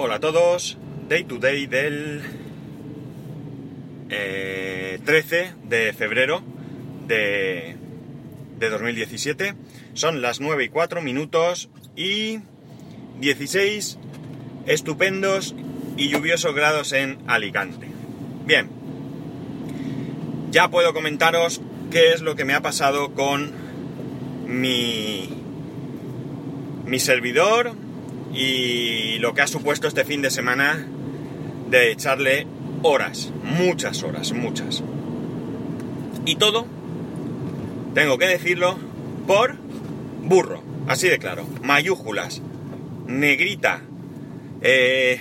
Hola a todos, Day to Day del eh, 13 de febrero de, de 2017. Son las 9 y 4 minutos y 16 estupendos y lluviosos grados en Alicante. Bien, ya puedo comentaros qué es lo que me ha pasado con mi, mi servidor y lo que ha supuesto este fin de semana de echarle horas, muchas horas, muchas. Y todo, tengo que decirlo, por burro, así de claro, mayúsculas, negrita, eh,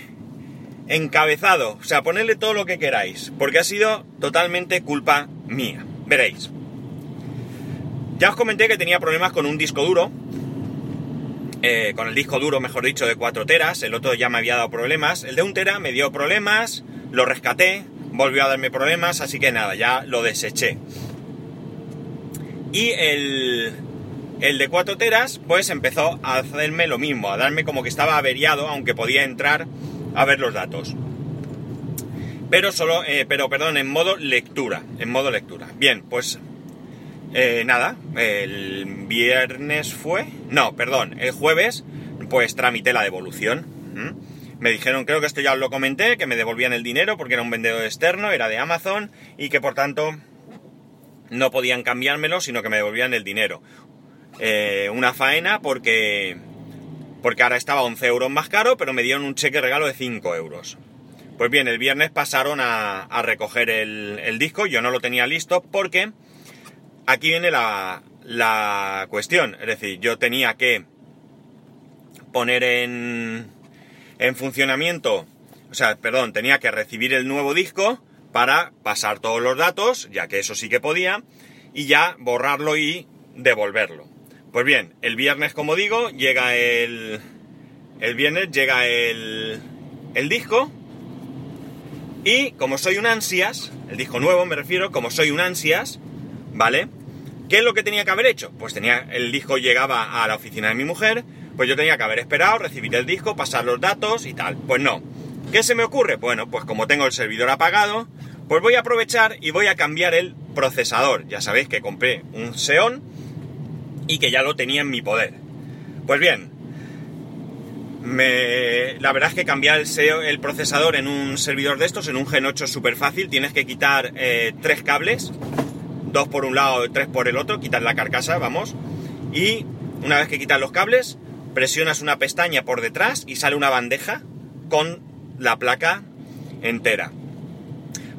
encabezado, o sea, ponerle todo lo que queráis, porque ha sido totalmente culpa mía, veréis. Ya os comenté que tenía problemas con un disco duro, eh, con el disco duro, mejor dicho, de 4 teras, el otro ya me había dado problemas, el de 1 tera me dio problemas, lo rescaté, volvió a darme problemas, así que nada, ya lo deseché. Y el, el de 4 teras, pues empezó a hacerme lo mismo, a darme como que estaba averiado, aunque podía entrar a ver los datos. Pero solo, eh, pero perdón, en modo lectura, en modo lectura. Bien, pues eh, nada, el viernes fue, no, perdón, el jueves, pues tramité la devolución. Me dijeron, creo que esto ya os lo comenté, que me devolvían el dinero porque era un vendedor externo, era de Amazon y que por tanto no podían cambiármelo, sino que me devolvían el dinero. Eh, una faena porque, porque ahora estaba 11 euros más caro, pero me dieron un cheque regalo de 5 euros. Pues bien, el viernes pasaron a, recoger el, el disco, yo no lo tenía listo porque aquí viene la, la cuestión. Es decir, yo tenía que poner en, en funcionamiento, o sea, perdón, tenía que recibir el nuevo disco para pasar todos los datos, ya que eso sí que podía, y ya borrarlo y devolverlo. Pues bien, el viernes, como digo, llega el. El viernes llega el. El disco. Y como soy un ansias, el disco nuevo me refiero, como soy un ansias, ¿vale? ¿Qué es lo que tenía que haber hecho? Pues tenía, el disco llegaba a la oficina de mi mujer, pues yo tenía que haber esperado, recibir el disco, pasar los datos y tal. Pues no. ¿Qué se me ocurre? Bueno, pues como tengo el servidor apagado, pues voy a aprovechar y voy a cambiar el procesador. Ya sabéis que compré un Xeon y que ya lo tenía en mi poder. Pues bien, me... la verdad es que cambiar el, procesador en un servidor de estos, en un Gen 8 es súper fácil. Tienes que quitar eh, tres cables dos por un lado y tres por el otro, quitas la carcasa, vamos, y una vez que quitas los cables, presionas una pestaña por detrás y sale una bandeja con la placa entera.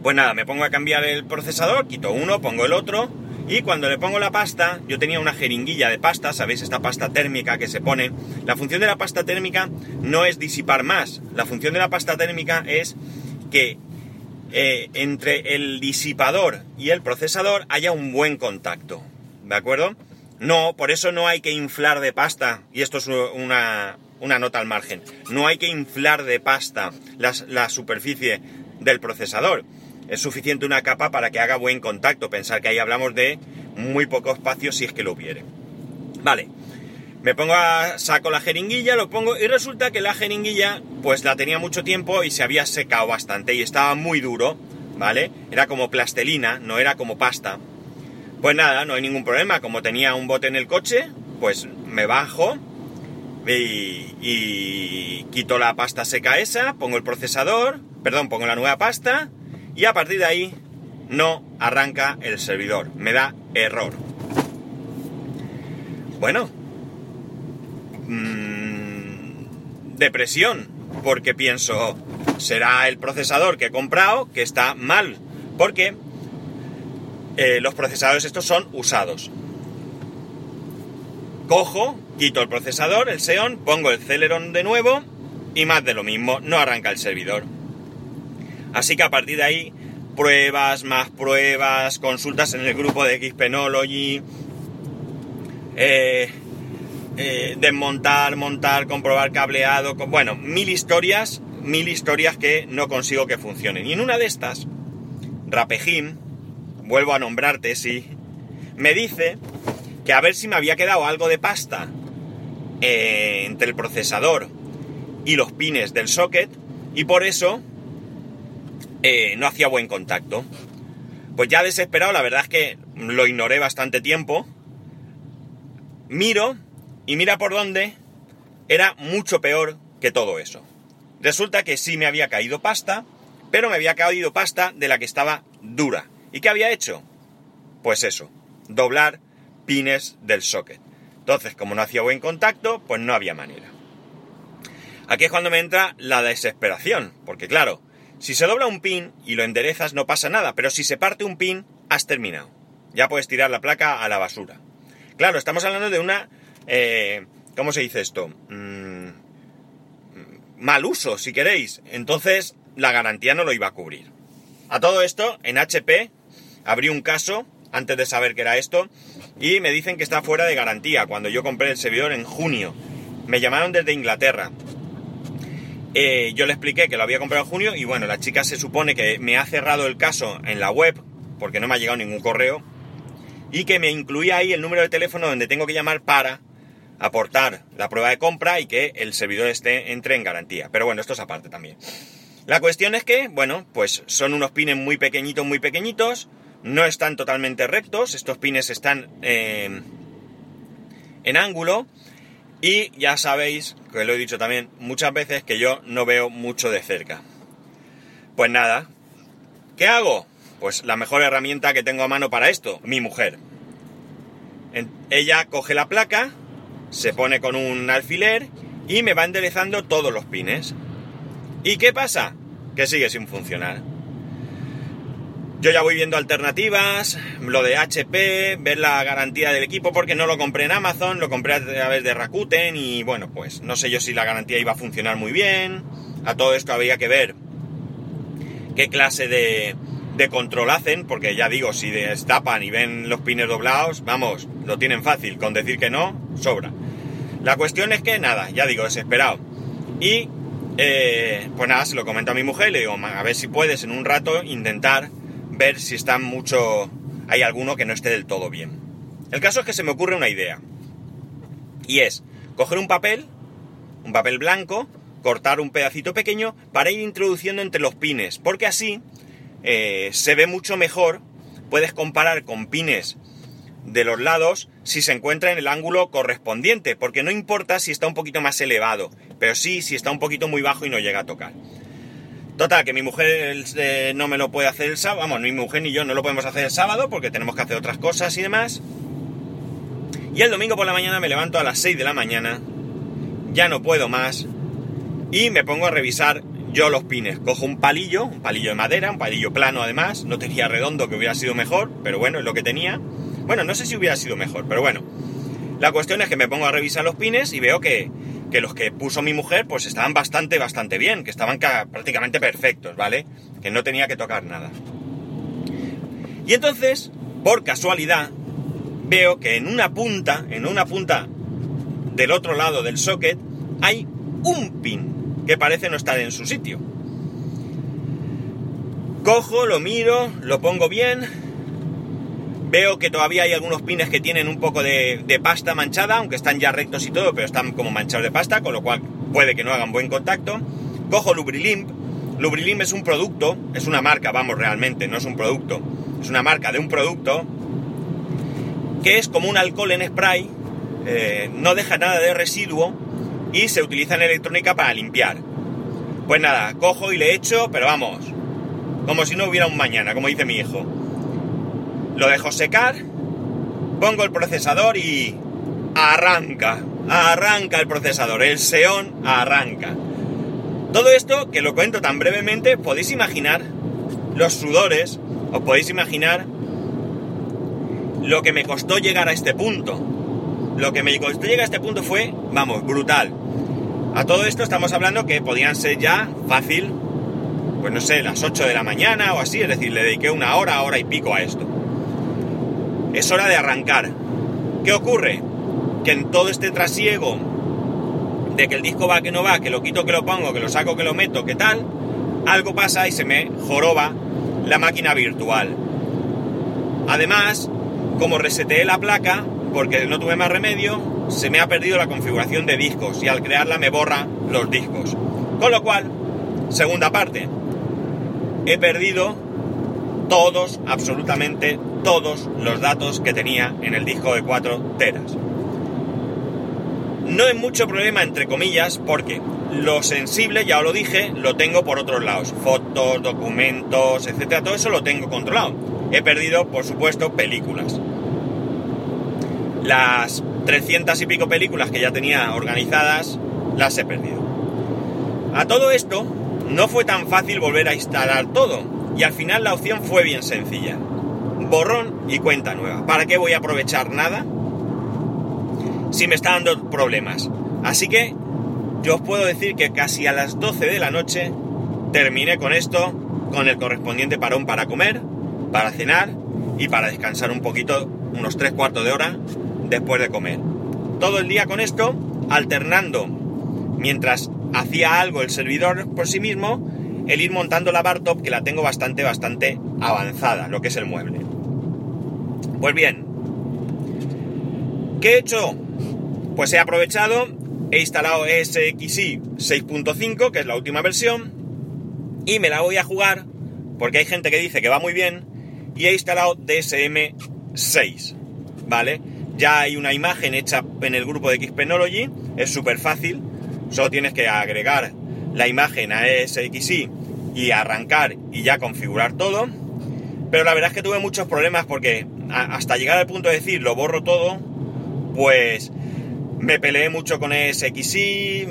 Pues nada, me pongo a cambiar el procesador, quito uno, pongo el otro, y cuando le pongo la pasta, yo tenía una jeringuilla de pasta, ¿sabéis? Esta pasta térmica que se pone. La función de la pasta térmica no es disipar más, la función de la pasta térmica es que eh, entre el disipador y el procesador haya un buen contacto. ¿De acuerdo? No, por eso no hay que inflar de pasta, y esto es una, nota al margen, no hay que inflar de pasta la, superficie del procesador. Es suficiente una capa para que haga buen contacto. Pensar que ahí hablamos de muy poco espacio si es que lo hubiere. Vale, me pongo a, saco la jeringuilla, lo pongo y resulta que la jeringuilla pues la tenía mucho tiempo y se había secado bastante y estaba muy duro, ¿vale? Era como plastelina, no era como pasta. Pues nada, no hay ningún problema, como tenía un bote en el coche, pues me bajo y, y quito la pasta seca esa, pongo el procesador, perdón, pongo la nueva pasta y a partir de ahí no arranca el servidor, me da error. Bueno, mmm, depresión, porque pienso, será el procesador que he comprado que está mal, porque eh, los procesadores estos son usados. Cojo, quito el procesador, el Xeon, pongo el Celeron de nuevo y más de lo mismo, no arranca el servidor. Así que a partir de ahí, pruebas, más pruebas, consultas en el grupo de Xpenology, eh, eh, desmontar, montar, comprobar cableado, bueno, mil historias, mil historias que no consigo que funcionen. Y en una de estas, Rapejim, vuelvo a nombrarte, sí, me dice que a ver si me había quedado algo de pasta eh, entre el procesador y los pines del socket y por eso eh, no hacía buen contacto. Pues ya desesperado, la verdad es que lo ignoré bastante tiempo. Miro y mira por dónde era mucho peor que todo eso. Resulta que sí me había caído pasta, pero me había caído pasta de la que estaba dura. ¿Y qué había hecho? Pues eso, doblar pines del socket. Entonces, como no hacía buen contacto, pues no había manera. Aquí es cuando me entra la desesperación, porque claro, si se dobla un pin y lo enderezas no pasa nada, pero si se parte un pin, has terminado. Ya puedes tirar la placa a la basura. Claro, estamos hablando de una... Eh, ¿Cómo se dice esto? Mm, mal uso, si queréis. Entonces, la garantía no lo iba a cubrir. A todo esto, en HP, abrí un caso antes de saber que era esto y me dicen que está fuera de garantía cuando yo compré el servidor en junio. Me llamaron desde Inglaterra. Eh, yo le expliqué que lo había comprado en junio y bueno, la chica se supone que me ha cerrado el caso en la web porque no me ha llegado ningún correo y que me incluía ahí el número de teléfono donde tengo que llamar para aportar la prueba de compra y que el servidor esté, entre en garantía. Pero bueno, esto es aparte también. La cuestión es que, bueno, pues son unos pines muy pequeñitos, muy pequeñitos, no están totalmente rectos, estos pines están eh, en ángulo y ya sabéis, que lo he dicho también muchas veces, que yo no veo mucho de cerca. Pues nada, ¿qué hago? Pues la mejor herramienta que tengo a mano para esto, mi mujer. ella coge la placa, se pone con un alfiler y me va enderezando todos los pines. ¿Y qué pasa? Que sigue sin funcionar. Yo ya voy viendo alternativas, lo de HP, ver la garantía del equipo, porque no lo compré en Amazon, lo compré a través de Rakuten y bueno, pues no sé yo si la garantía iba a funcionar muy bien. A todo esto había que ver qué clase de, de control hacen, porque ya digo, si destapan y ven los pines doblados, vamos, lo tienen fácil, con decir que no, sobra. La cuestión es que nada, ya digo, desesperado. Y eh, pues nada, se lo comento a mi mujer y le digo, a ver si puedes en un rato intentar ver si está mucho... hay alguno que no esté del todo bien. El caso es que se me ocurre una idea. Y es coger un papel, un papel blanco, cortar un pedacito pequeño para ir introduciendo entre los pines, porque así eh, se ve mucho mejor, puedes comparar con pines de los lados si se encuentra en el ángulo correspondiente, porque no importa si está un poquito más elevado, pero sí si está un poquito muy bajo y no llega a tocar. Total, que mi mujer eh, no me lo puede hacer el sábado, vamos, ni mi mujer ni yo no lo podemos hacer el sábado porque tenemos que hacer otras cosas y demás. Y el domingo por la mañana me levanto a las 6 de la mañana, ya no puedo más, y me pongo a revisar yo los pines. Cojo un palillo, un palillo de madera, un palillo plano además, no tenía redondo que hubiera sido mejor, pero bueno, es lo que tenía. Bueno, no sé si hubiera sido mejor, pero bueno. La cuestión es que me pongo a revisar los pines y veo que, que los que puso mi mujer pues estaban bastante, bastante bien, que estaban prácticamente perfectos, ¿vale? Que no tenía que tocar nada. Y entonces, por casualidad, veo que en una punta, en una punta del otro lado del socket, hay un pin que parece no estar en su sitio. Cojo, lo miro, lo pongo bien, Veo que todavía hay algunos pines que tienen un poco de, pasta manchada, aunque están ya rectos y todo, pero están como manchados de pasta, con lo cual puede que no hagan buen contacto. Cojo Lubrilimp. Lubrilimp es un producto, es una marca, vamos, realmente, no es un producto. Es una marca de un producto que es como un alcohol en spray, eh, no deja nada de residuo y se utiliza en electrónica para limpiar. Pues nada, cojo y le echo, pero vamos, como si no hubiera un mañana, como dice mi hijo lo dejo secar, pongo el procesador y arranca, arranca el procesador, el Xeon arranca. Todo esto, que lo cuento tan brevemente, podéis imaginar los sudores, os podéis imaginar lo que me costó llegar a este punto. Lo que me costó llegar a este punto fue, vamos, brutal. A todo esto estamos hablando que podían ser ya fácil, pues no sé, las 8 de la mañana o así, es decir, le dediqué una hora, hora y pico a esto es hora de arrancar. ¿Qué ocurre? Que en todo este trasiego de que el disco va, que no va, que lo quito, que lo pongo, que lo saco, que lo meto, que tal, algo pasa y se me joroba la máquina virtual. Además, como reseteé la placa, porque no tuve más remedio, se me ha perdido la configuración de discos y al crearla me borra los discos. Con lo cual, segunda parte, he perdido todos, absolutamente todos los datos que tenía en el disco de 4 teras. No es mucho problema, entre comillas, porque lo sensible, ya os lo dije, lo tengo por otros lados. Fotos, documentos, etcétera, todo eso lo tengo controlado. He perdido, por supuesto, películas. Las 300 y pico películas que ya tenía organizadas, las he perdido. A todo esto, no fue tan fácil volver a instalar todo, y al final la opción fue bien sencilla. Borrón y cuenta nueva. ¿Para qué voy a aprovechar nada si me está dando problemas? Así que yo os puedo decir que casi a las 12 de la noche terminé con esto, con el correspondiente parón para comer, para cenar y para descansar un poquito, unos 3 cuartos de hora después de comer. Todo el día con esto, alternando mientras hacía algo el servidor por sí mismo, el ir montando la bar top que la tengo bastante, bastante avanzada, lo que es el mueble. Pues bien, ¿qué he hecho? Pues he aprovechado, he instalado SXI 6.5, que es la última versión, y me la voy a jugar, porque hay gente que dice que va muy bien, y he instalado DSM 6, ¿vale? Ya hay una imagen hecha en el grupo de Xpenology, es súper fácil, solo tienes que agregar la imagen a SXI y arrancar y ya configurar todo. Pero la verdad es que tuve muchos problemas porque hasta llegar al punto de decir lo borro todo, pues me peleé mucho con SXI,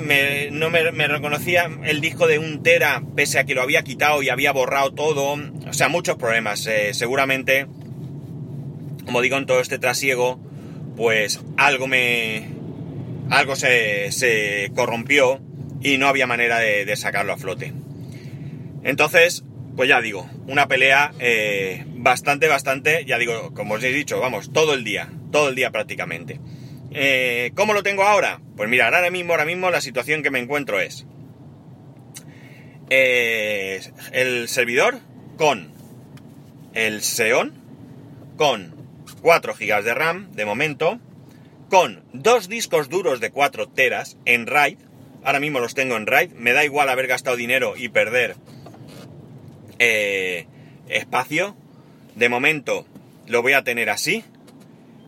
no me, reconocía el disco de un tera pese a que lo había quitado y había borrado todo. O sea, muchos problemas. Eh, seguramente, como digo en todo este trasiego, pues algo me... algo se, corrompió y no había manera de, sacarlo a flote. Entonces, pues ya digo, una pelea eh, bastante, bastante, ya digo, como os he dicho, vamos, todo el día, todo el día prácticamente. Eh, ¿Cómo lo tengo ahora? Pues mira, ahora mismo, ahora mismo la situación que me encuentro es eh, el servidor con el Xeon, con 4 GB de RAM de momento, con dos discos duros de 4 teras en RAID, ahora mismo los tengo en RAID, me da igual haber gastado dinero y perder eh, espacio, de momento lo voy a tener así,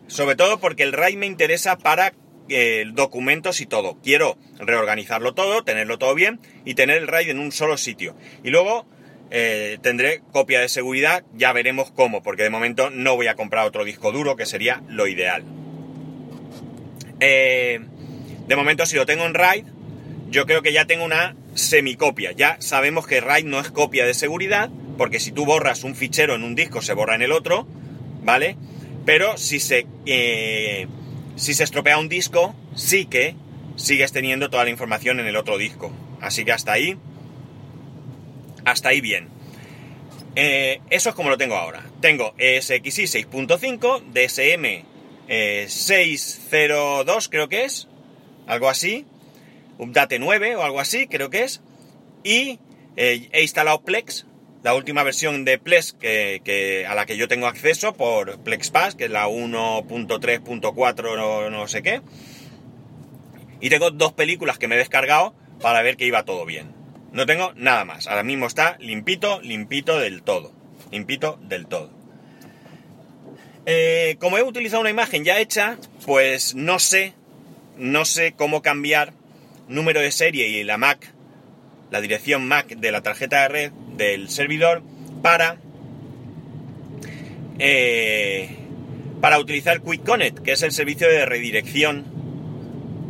sobre todo porque el RAID me interesa para eh, documentos y todo, quiero reorganizarlo todo, tenerlo todo bien y tener el RAID en un solo sitio. Y luego eh, tendré copia de seguridad, ya veremos cómo, porque de momento no voy a comprar otro disco duro, que sería lo ideal. Eh, de momento, si lo tengo en RAID, yo creo que ya tengo una semicopia. Ya sabemos que RAID no es copia de seguridad, porque si tú borras un fichero en un disco, se borra en el otro, ¿vale? Pero si se, eh, si se estropea un disco, sí que sigues teniendo toda la información en el otro disco. Así que hasta ahí hasta ahí bien. Eh, eso es como lo tengo ahora. Tengo SXI 6.5, DSM 602 creo que es, algo así, Update 9 o algo así creo que es, y eh, he instalado Plex, la última versión de Plex que, a la que yo tengo acceso por PlexPass, que es la 1.3.4 no, no sé qué, y tengo dos películas que me he descargado para ver que iba todo bien. No tengo nada más. Ahora mismo está limpito, limpito del todo. Limpito del todo. Eh, como he utilizado una imagen ya hecha, pues no sé, no sé cómo cambiar número de serie y la MAC, la dirección MAC de la tarjeta de red del servidor para eh, para utilizar Quick Connect, que es el servicio de redirección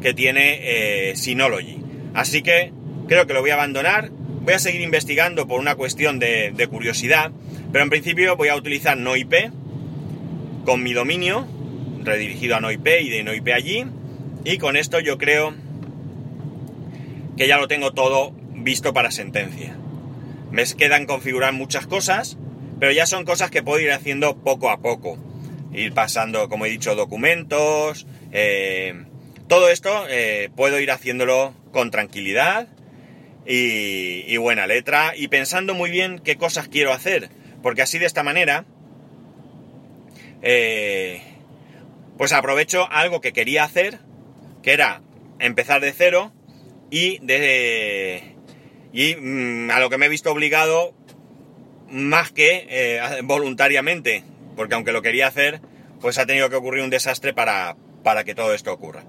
que tiene eh, Synology. Así que creo que lo voy a abandonar. Voy a seguir investigando por una cuestión de, curiosidad, pero en principio voy a utilizar NoIP con mi dominio, redirigido a NoIP y de NoIP allí. Y con esto yo creo que ya lo tengo todo visto para sentencia. Me quedan configurar muchas cosas, pero ya son cosas que puedo ir haciendo poco a poco. Ir pasando, como he dicho, documentos. Eh, todo esto eh, puedo ir haciéndolo con tranquilidad y, buena letra. Y pensando muy bien qué cosas quiero hacer, porque así de esta manera, eh, pues aprovecho algo que quería hacer que era empezar de cero y de y mm, a lo que me he visto obligado más que eh, voluntariamente, porque aunque lo quería hacer, pues ha tenido que ocurrir un desastre para, para que todo esto ocurra.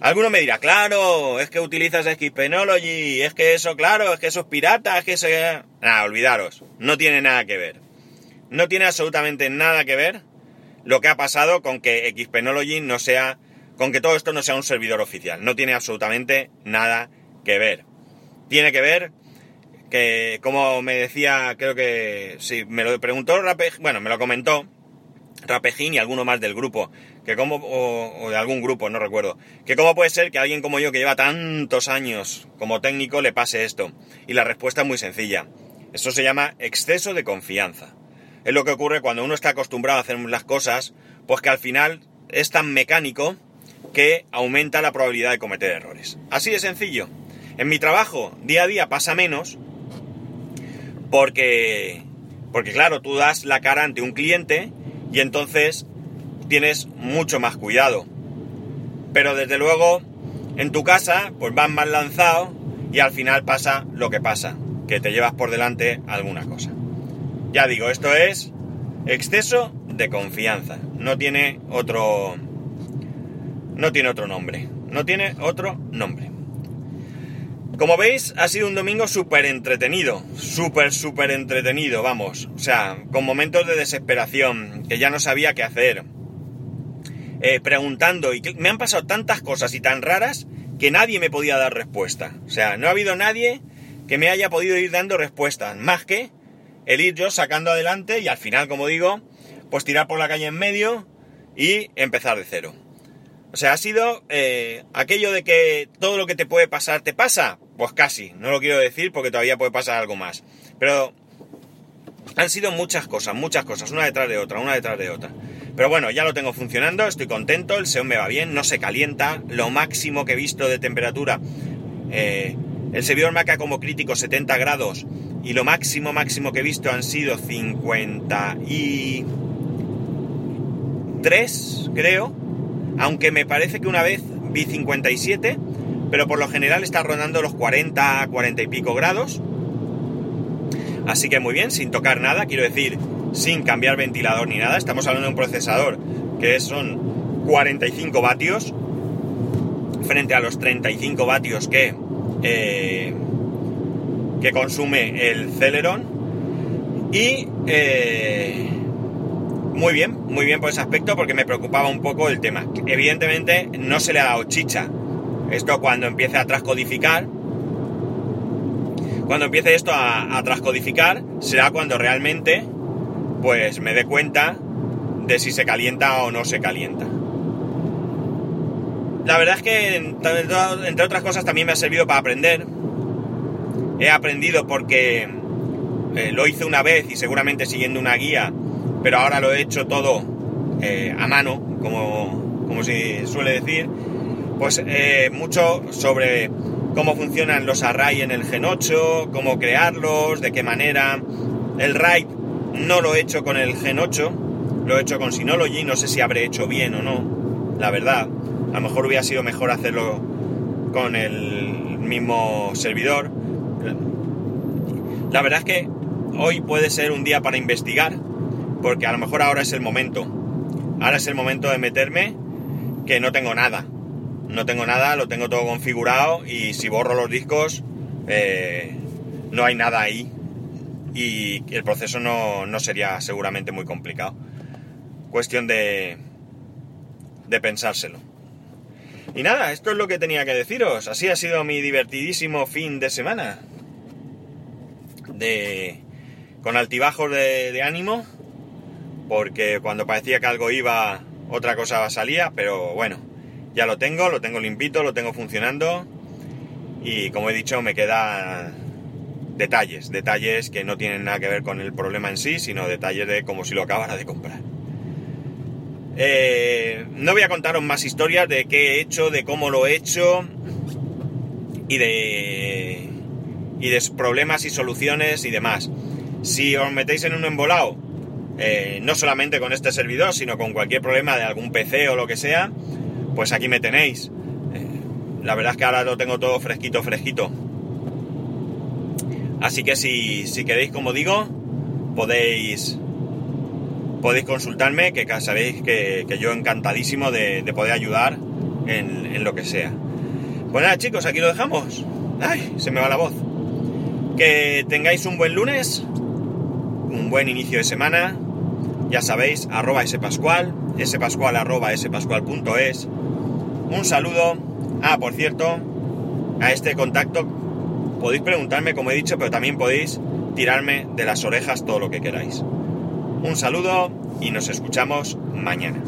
Alguno me dirá, claro, es que utilizas Xpenology, es que eso, claro, es que eso es pirata, es que eso... Nada, olvidaros, no tiene nada que ver. No tiene absolutamente nada que ver lo que ha pasado con que Xpenology no sea, con que todo esto no sea un servidor oficial. No tiene absolutamente nada que ver. Tiene que ver que, como me decía, creo que, sí, me lo preguntó bueno, me lo comentó Rapejín y alguno más del grupo, que como, o, de algún grupo, no recuerdo, que cómo puede ser que alguien como yo que lleva tantos años como técnico le pase esto. Y la respuesta es muy sencilla. Eso se llama exceso de confianza. Es lo que ocurre cuando uno está acostumbrado a hacer las cosas, pues que al final es tan mecánico que aumenta la probabilidad de cometer errores. Así de sencillo. En mi trabajo, día a día pasa menos, porque, porque claro, tú das la cara ante un cliente y entonces tienes mucho más cuidado. Pero desde luego, en tu casa, pues vas más lanzado y al final pasa lo que pasa, que te llevas por delante alguna cosa. Ya digo, esto es exceso de confianza. No tiene otro. No tiene otro nombre. No tiene otro nombre. Como veis, ha sido un domingo súper entretenido, súper, súper entretenido, vamos. O sea, con momentos de desesperación, que ya no sabía qué hacer. Eh, preguntando, y me han pasado tantas cosas y tan raras que nadie me podía dar respuesta. O sea, no ha habido nadie que me haya podido ir dando respuestas, más que el ir yo sacando adelante y al final, como digo, pues tirar por la calle en medio y empezar de cero. O sea, ha sido eh, aquello de que todo lo que te puede pasar te pasa. Pues casi, no lo quiero decir porque todavía puede pasar algo más. Pero han sido muchas cosas, muchas cosas, una detrás de otra, una detrás de otra. Pero bueno, ya lo tengo funcionando, estoy contento, el SEO me va bien, no se calienta, lo máximo que he visto de temperatura, eh, el servidor marca como crítico 70 grados. Y lo máximo máximo que he visto han sido 53, creo, aunque me parece que una vez vi 57, pero por lo general está rondando los 40, 40 y pico grados. Así que muy bien, sin tocar nada, quiero decir, sin cambiar ventilador ni nada. Estamos hablando de un procesador que son 45 vatios frente a los 35 vatios que, eh, que consume el Celeron. Y eh, muy bien, muy bien por ese aspecto porque me preocupaba un poco el tema. Evidentemente no se le ha dado chicha. Esto cuando empiece a transcodificar, cuando empiece esto a, transcodificar, será cuando realmente pues me dé cuenta de si se calienta o no se calienta. La verdad es que, entre otras cosas, también me ha servido para aprender. He aprendido porque eh, lo hice una vez y seguramente siguiendo una guía pero ahora lo he hecho todo eh, a mano, como, como se suele decir, pues eh, mucho sobre cómo funcionan los arrays en el Gen 8, cómo crearlos, de qué manera. El RAID no lo he hecho con el Gen 8, lo he hecho con Synology, no sé si habré hecho bien o no, la verdad. A lo mejor hubiera sido mejor hacerlo con el mismo servidor. La verdad es que hoy puede ser un día para investigar, porque a lo mejor ahora es el momento. Ahora es el momento de meterme que no tengo nada. No tengo nada, lo tengo todo configurado y si borro los discos eh, no hay nada ahí y el proceso no, no, sería seguramente muy complicado. Cuestión de, de pensárselo. Y nada, esto es lo que tenía que deciros. Así ha sido mi divertidísimo fin de semana. De, con altibajos de, de ánimo porque cuando parecía que algo iba, otra cosa salía, pero bueno, ya lo tengo, lo tengo limpito, lo tengo funcionando y como he dicho me quedan detalles, detalles que no tienen nada que ver con el problema en sí, sino detalles de como si lo acabara de comprar. Eh, no voy a contaros más historias de qué he hecho, de cómo lo he hecho y de, y de problemas y soluciones y demás. Si os metéis en un embolado eh, no solamente con este servidor, sino con cualquier problema de algún PC o lo que sea, pues aquí me tenéis. Eh, La verdad es que ahora lo tengo todo fresquito, fresquito. Así que si, si queréis, como digo, podéis podéis consultarme, que sabéis que, yo encantadísimo de, poder ayudar en, en, lo que sea. Pues nada, chicos, aquí lo dejamos. Ay, se me va la voz. Que tengáis un buen lunes, un buen inicio de semana. Ya sabéis, arroba spascual, spascual arroba spascual.es. Un saludo. Ah, por cierto, a este contacto podéis preguntarme, como he dicho, pero también podéis tirarme de las orejas todo lo que queráis. Un saludo y nos escuchamos mañana.